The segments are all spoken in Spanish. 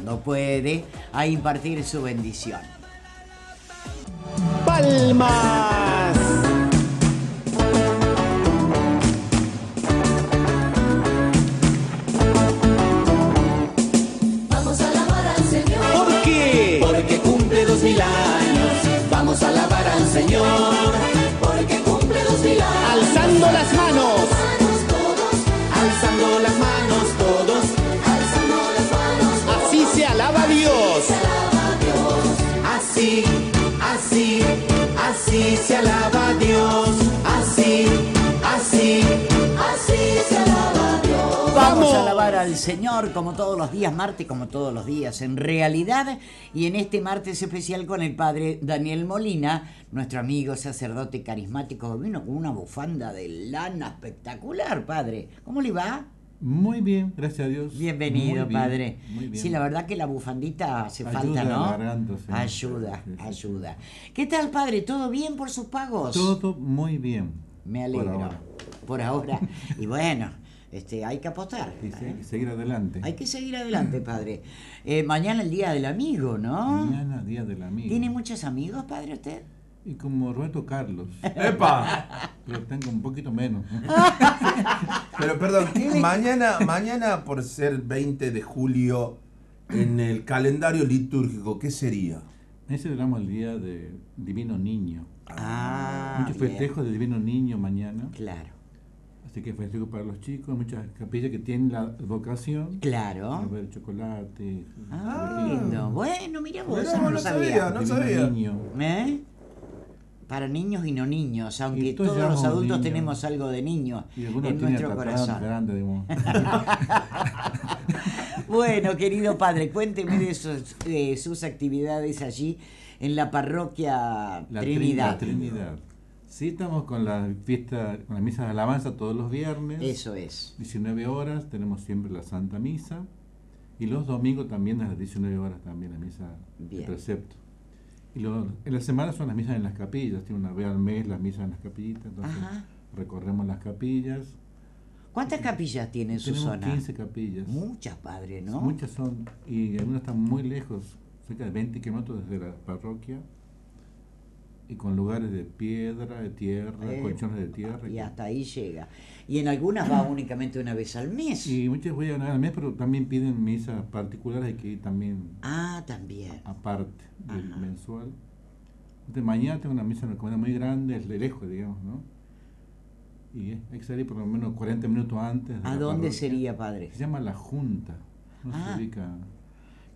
cuando puede, a impartir su bendición. Palmas. Así, así, así se alaba a Dios. Así, así, así se alaba a Dios. Vamos Vamos. a alabar al Señor como todos los días, martes como todos los días, en realidad, y en este martes especial con el padre Daniel Molina, nuestro amigo sacerdote carismático, vino con una bufanda de lana espectacular, padre. ¿Cómo le va? Muy bien, gracias a Dios. Bienvenido, Muy bien, padre. Muy bien. Sí, la verdad que la bufandita hace Ayuda falta, ¿no? la garganta, sí. Ayuda, Sí, sí, sí. ayuda. ¿Qué tal, padre? ¿Todo bien por sus pagos? Todo muy bien. Me por alegro. ahora. Por ahora. y bueno, este, hay que apostar. Y se- ¿eh? seguir adelante. Hay que seguir adelante, padre. Eh, mañana el Día del Amigo, ¿no? Mañana, Día del Amigo. ¿Tiene muchos amigos, padre, usted? Y como Roberto Carlos. ¡Epa! Pero tengo un poquito menos. Pero perdón, mañana, mañana por ser 20 de julio en el calendario litúrgico, ¿qué sería? Ahí celebramos el Día de Divino Niño. Ah, Muchos festejos de Divino Niño mañana. Claro, Así que festejo para los chicos. Muchas capillas que tienen la vocación. A claro. ver, chocolate. Ah, lindo. Bueno, mira vos, eso no no sabía, no Divino sabía. Niño. ¿Eh? Para niños y no niños, aunque todos los adultos niños. tenemos algo de niño Y en nuestro corazón. grande. Bueno, querido padre, cuénteme de sus, de sus actividades allí en la parroquia La Trinidad. Sí, estamos con la fiesta, con la misa de alabanza todos los viernes. Eso es. 19 horas, tenemos siempre la Santa Misa. Y los domingos también a las 19 horas también la misa Bien. de precepto. Y lo- en la semana son las misas en las capillas, tiene una vez al mes las misas en las capillitas, entonces Ajá. recorremos las capillas. ¿Cuántas capillas tiene en su zona? 15 capillas. Muchas, padre, ¿no? Muchas son, y algunas están muy lejos, cerca de 20 kilómetros desde la parroquia, y con lugares de piedra, de tierra, Eh, colchones de tierra. Y hasta ahí llega. Y en algunas va únicamente una vez al mes. Y muchas voy a ganar al mes, pero también piden misas particulares, hay que ir también Ah, también. aparte del Ajá. mensual. Entonces, mañana tengo una misa en la comunidad muy grande, es de lejos, digamos, ¿no? Y hay que salir por lo menos 40 minutos antes. de ¿A dónde parroquia. sería, padre? Se llama La Junta. No Ah. se ubica.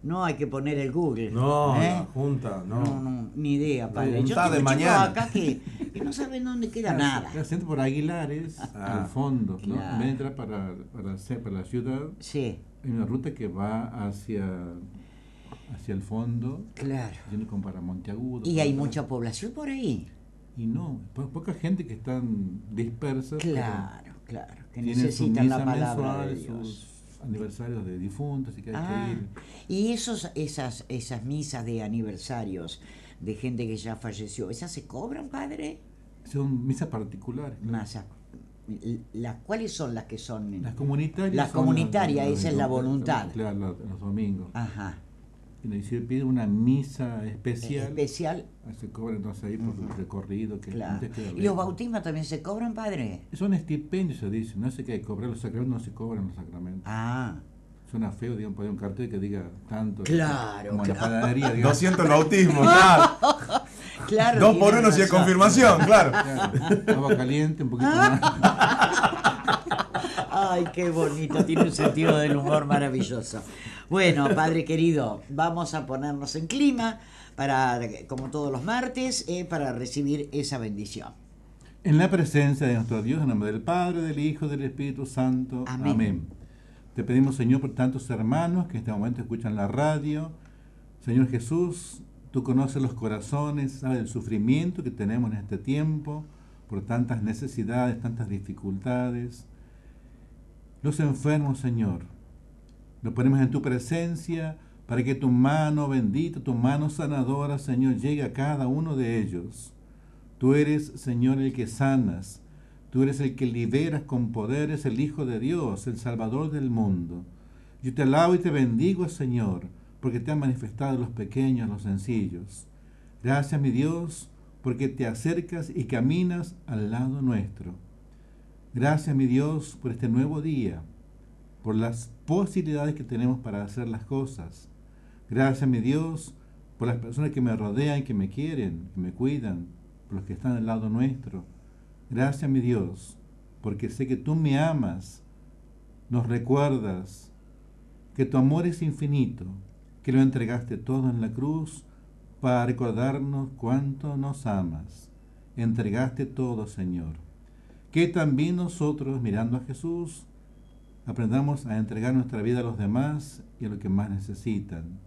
No hay que poner el Google. No, ¿eh? la junta, no. No, no, ni idea, padre. Yo tengo de mañana. acá que, que no saben dónde queda nada. Se siente por Aguilares Ah. al fondo, ¿no? Claro. En vez de entrar para, para, para la ciudad, Sí, hay una ruta que va hacia, hacia el fondo, claro. yendo como para Monteagudo. Y hay mucha población por ahí. Y no, po- poca gente que están dispersas. Claro, claro. Que necesitan la palabra de Dios. sus aniversarios de difuntos, y que hay Ah, que ir. y esos, esas, esas misas de aniversarios de gente que ya falleció, ¿esas se cobran, padre? Son misas particulares. claro. Las, ¿Cuáles son las que son? Las comunitarias. Las comunitarias, esa es la voluntad. Claro, los domingos. Ajá. Y se pide una misa especial. Especial, Se cobra entonces ahí por el recorrido que claro. antes queda ¿Y los bautismos también se cobran, padre? Son estipendios, se dice. No sé qué hay que cobrar los sacramentos, no se cobran los sacramentos. Ah, Suena feo, digamos, poner un cartel que diga tanto. Claro, Como la panadería, digamos. 200 bautismos, claro. claro. Dos por uno si es confirmación, claro. Claro, agua caliente, un poquito Ah. más. Ay, qué bonito, tiene un sentido del humor maravilloso. Bueno, padre querido, vamos a ponernos en clima para, como todos los martes, eh, para recibir esa bendición. En la presencia de nuestro Dios, en nombre del Padre, del Hijo, del Espíritu Santo. Amén. Amén. Te pedimos, Señor, por tantos hermanos que en este momento escuchan la radio. Señor Jesús, tú conoces los corazones, sabes el sufrimiento que tenemos en este tiempo, por tantas necesidades, tantas dificultades. Los enfermos, Señor, los ponemos en tu presencia para que tu mano bendita, tu mano sanadora, Señor, llegue a cada uno de ellos. Tú eres, Señor, el que sanas. Tú eres el que liberas con poder, es el Hijo de Dios, el Salvador del mundo. Yo te alabo y te bendigo, Señor, porque te han manifestado los pequeños, los sencillos. Gracias, mi Dios, porque te acercas y caminas al lado nuestro. Gracias, mi Dios, por este nuevo día, por las posibilidades que tenemos para hacer las cosas. Gracias, mi Dios, por las personas que me rodean, que me quieren, que me cuidan, por los que están al lado nuestro. Gracias, mi Dios, porque sé que tú me amas, nos recuerdas, que tu amor es infinito, que lo entregaste todo en la cruz para recordarnos cuánto nos amas. Entregaste todo, Señor. Que también nosotros, mirando a Jesús, aprendamos a entregar nuestra vida a los demás y a los que más necesitan.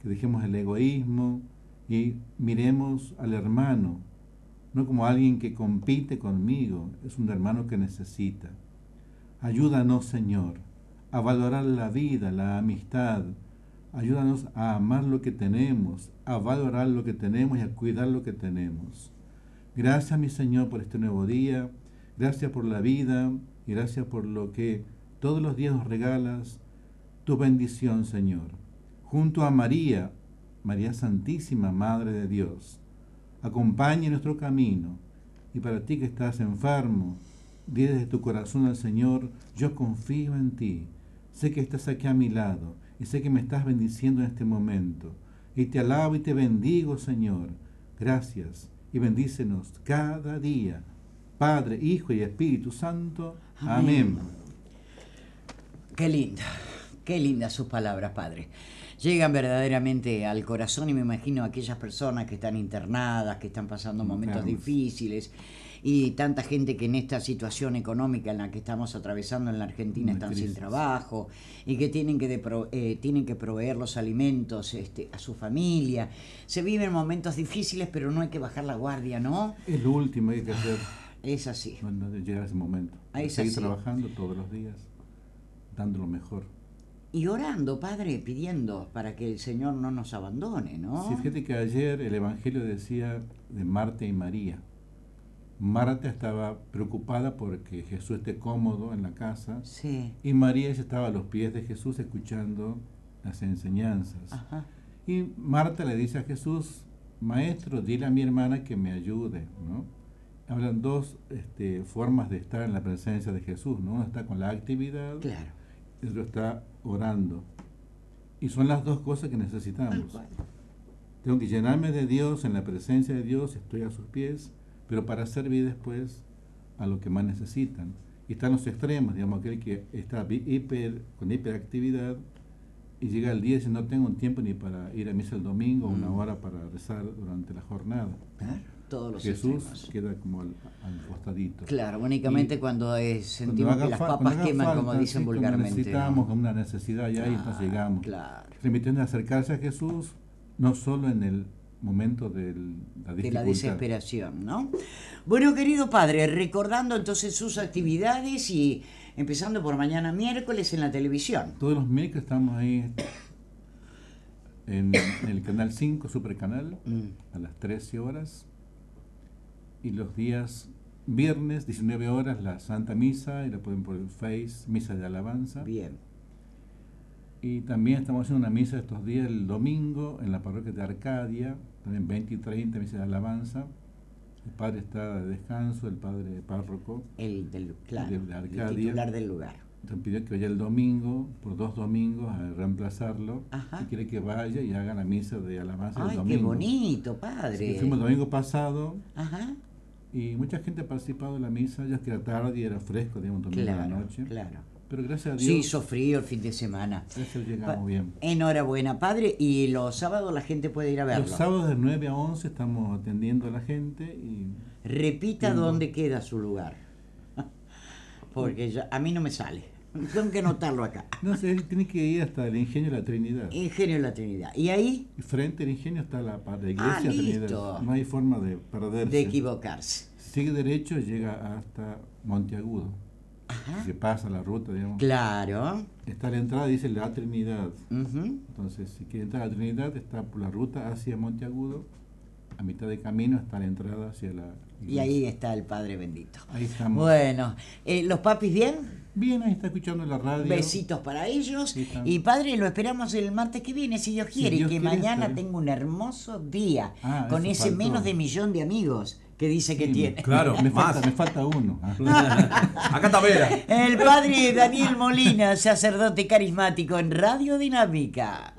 Que dejemos el egoísmo y miremos al hermano, no como alguien que compite conmigo, es un hermano que necesita. Ayúdanos, Señor, a valorar la vida, la amistad. Ayúdanos a amar lo que tenemos, a valorar lo que tenemos y a cuidar lo que tenemos. Gracias, mi Señor, por este nuevo día. Gracias por la vida y gracias por lo que todos los días nos regalas. Tu bendición, Señor. Junto a María, María Santísima, Madre de Dios. Acompañe nuestro camino. Y para ti que estás enfermo, di desde tu corazón al Señor, yo confío en ti. Sé que estás aquí a mi lado y sé que me estás bendiciendo en este momento. Y te alabo y te bendigo, Señor. Gracias y bendícenos cada día. Padre, Hijo y Espíritu Santo. Amén. Qué linda, qué lindas sus palabras, Padre. Llegan verdaderamente al corazón y me imagino a aquellas personas que están internadas, que están pasando momentos Enfermas. difíciles y tanta gente que en esta situación económica en la que estamos atravesando en la Argentina están sin trabajo y que tienen que, eh, tienen que proveer los alimentos este, a su familia. Se viven momentos difíciles, pero no hay que bajar la guardia, ¿no? Es lo último que hay que hacer Es así. cuando llega ese momento. Ah, es Seguir así. trabajando todos los días, dando lo mejor. Y orando, Padre, pidiendo para que el Señor no nos abandone, ¿no? Sí, fíjate que ayer el Evangelio decía de Marta y María. Marta estaba preocupada porque Jesús esté cómodo en la casa Sí. y María ella estaba a los pies de Jesús escuchando las enseñanzas. Ajá. Y Marta le dice a Jesús, Maestro, dile a mi hermana que me ayude. ¿no? Hablan dos este, formas de estar en la presencia de Jesús. ¿no? Uno está con la actividad Claro. Y otro está orando. Y son las dos cosas que necesitamos. Tengo que llenarme de Dios, en la presencia de Dios, estoy a sus pies, pero para servir después a lo que más necesitan. Y están los extremos, digamos, aquel que está hiper, con hiperactividad y llega el día y dice, no tengo un tiempo ni para ir a misa el domingo, una Mm. hora para rezar durante la jornada. Todos los Jesús extremos. queda como al, al costadito. Claro, únicamente Y cuando eh, Cuando sentimos haga que las papas cuando queman, como falta, dicen sí, cuando vulgarmente. Necesitamos ¿no? una necesidad ya y entonces Ah, llegamos. Claro. Permitiendo acercarse a Jesús, no solo en el momento del- la De la desesperación, ¿no? Bueno, querido padre, recordando entonces sus actividades y empezando por mañana miércoles en la televisión. Todos los miércoles estamos ahí en, en el canal 5, Super Canal, Mm. a las 13 horas. Y los días viernes, 19 horas, la Santa Misa, y la pueden por el Face, Misa de Alabanza. Bien. Y también estamos haciendo una misa estos días el domingo en la parroquia de Arcadia, también 20 y 30, misa de alabanza. El padre está de descanso, el padre párroco. El del claro, De- de el Arcadia. titular del lugar. Entonces pidió que vaya el domingo, por dos domingos, a reemplazarlo. Ajá. Y quiere que vaya y haga la misa de alabanza el Ay, domingo. qué bonito, padre. que fuimos el domingo pasado Ajá. Y mucha gente ha participado en la misa, ya que era tarde y era fresco, digamos, de Claro, la noche. claro. Pero gracias a Dios, Sí, hizo frío el fin de semana. Pa- llegamos bien. Enhorabuena, padre. Y los sábados la gente puede ir a verlo. Los sábados de 9 a 11 estamos atendiendo a la gente y Repita dónde queda su lugar. Porque ya- a mí no me sale. Tengo que anotarlo acá. no sé, tiene que ir hasta el Ingenio de la Trinidad. Ingenio de la Trinidad. Y ahí, Y frente al Ingenio está la, iglesia Ah, Trinidad. No hay forma de perderse. de equivocarse. Si sigue derecho llega hasta Monteagudo. Ajá. Se pasa la ruta, digamos. Claro. Está la entrada, dice la Trinidad. Entonces, si quiere entrar a la Trinidad, está por la ruta hacia Monteagudo. A mitad de camino está la entrada hacia la Y iglesia. ahí está el Padre bendito. Ahí estamos. Bueno, eh, ¿los papis bien? Bien, ahí está escuchando la radio. Besitos para ellos. Sí, y padre, lo esperamos el martes que viene, si Dios Si quiere. Dios que quiere, mañana estaré. tengo un hermoso día. Ah, con ese faltó. menos de millón de amigos que dice que tiene. Claro, me falta, me falta uno. Ah. Acá está Vera. El padre Daniel Molina, sacerdote carismático en Radio Dinámica.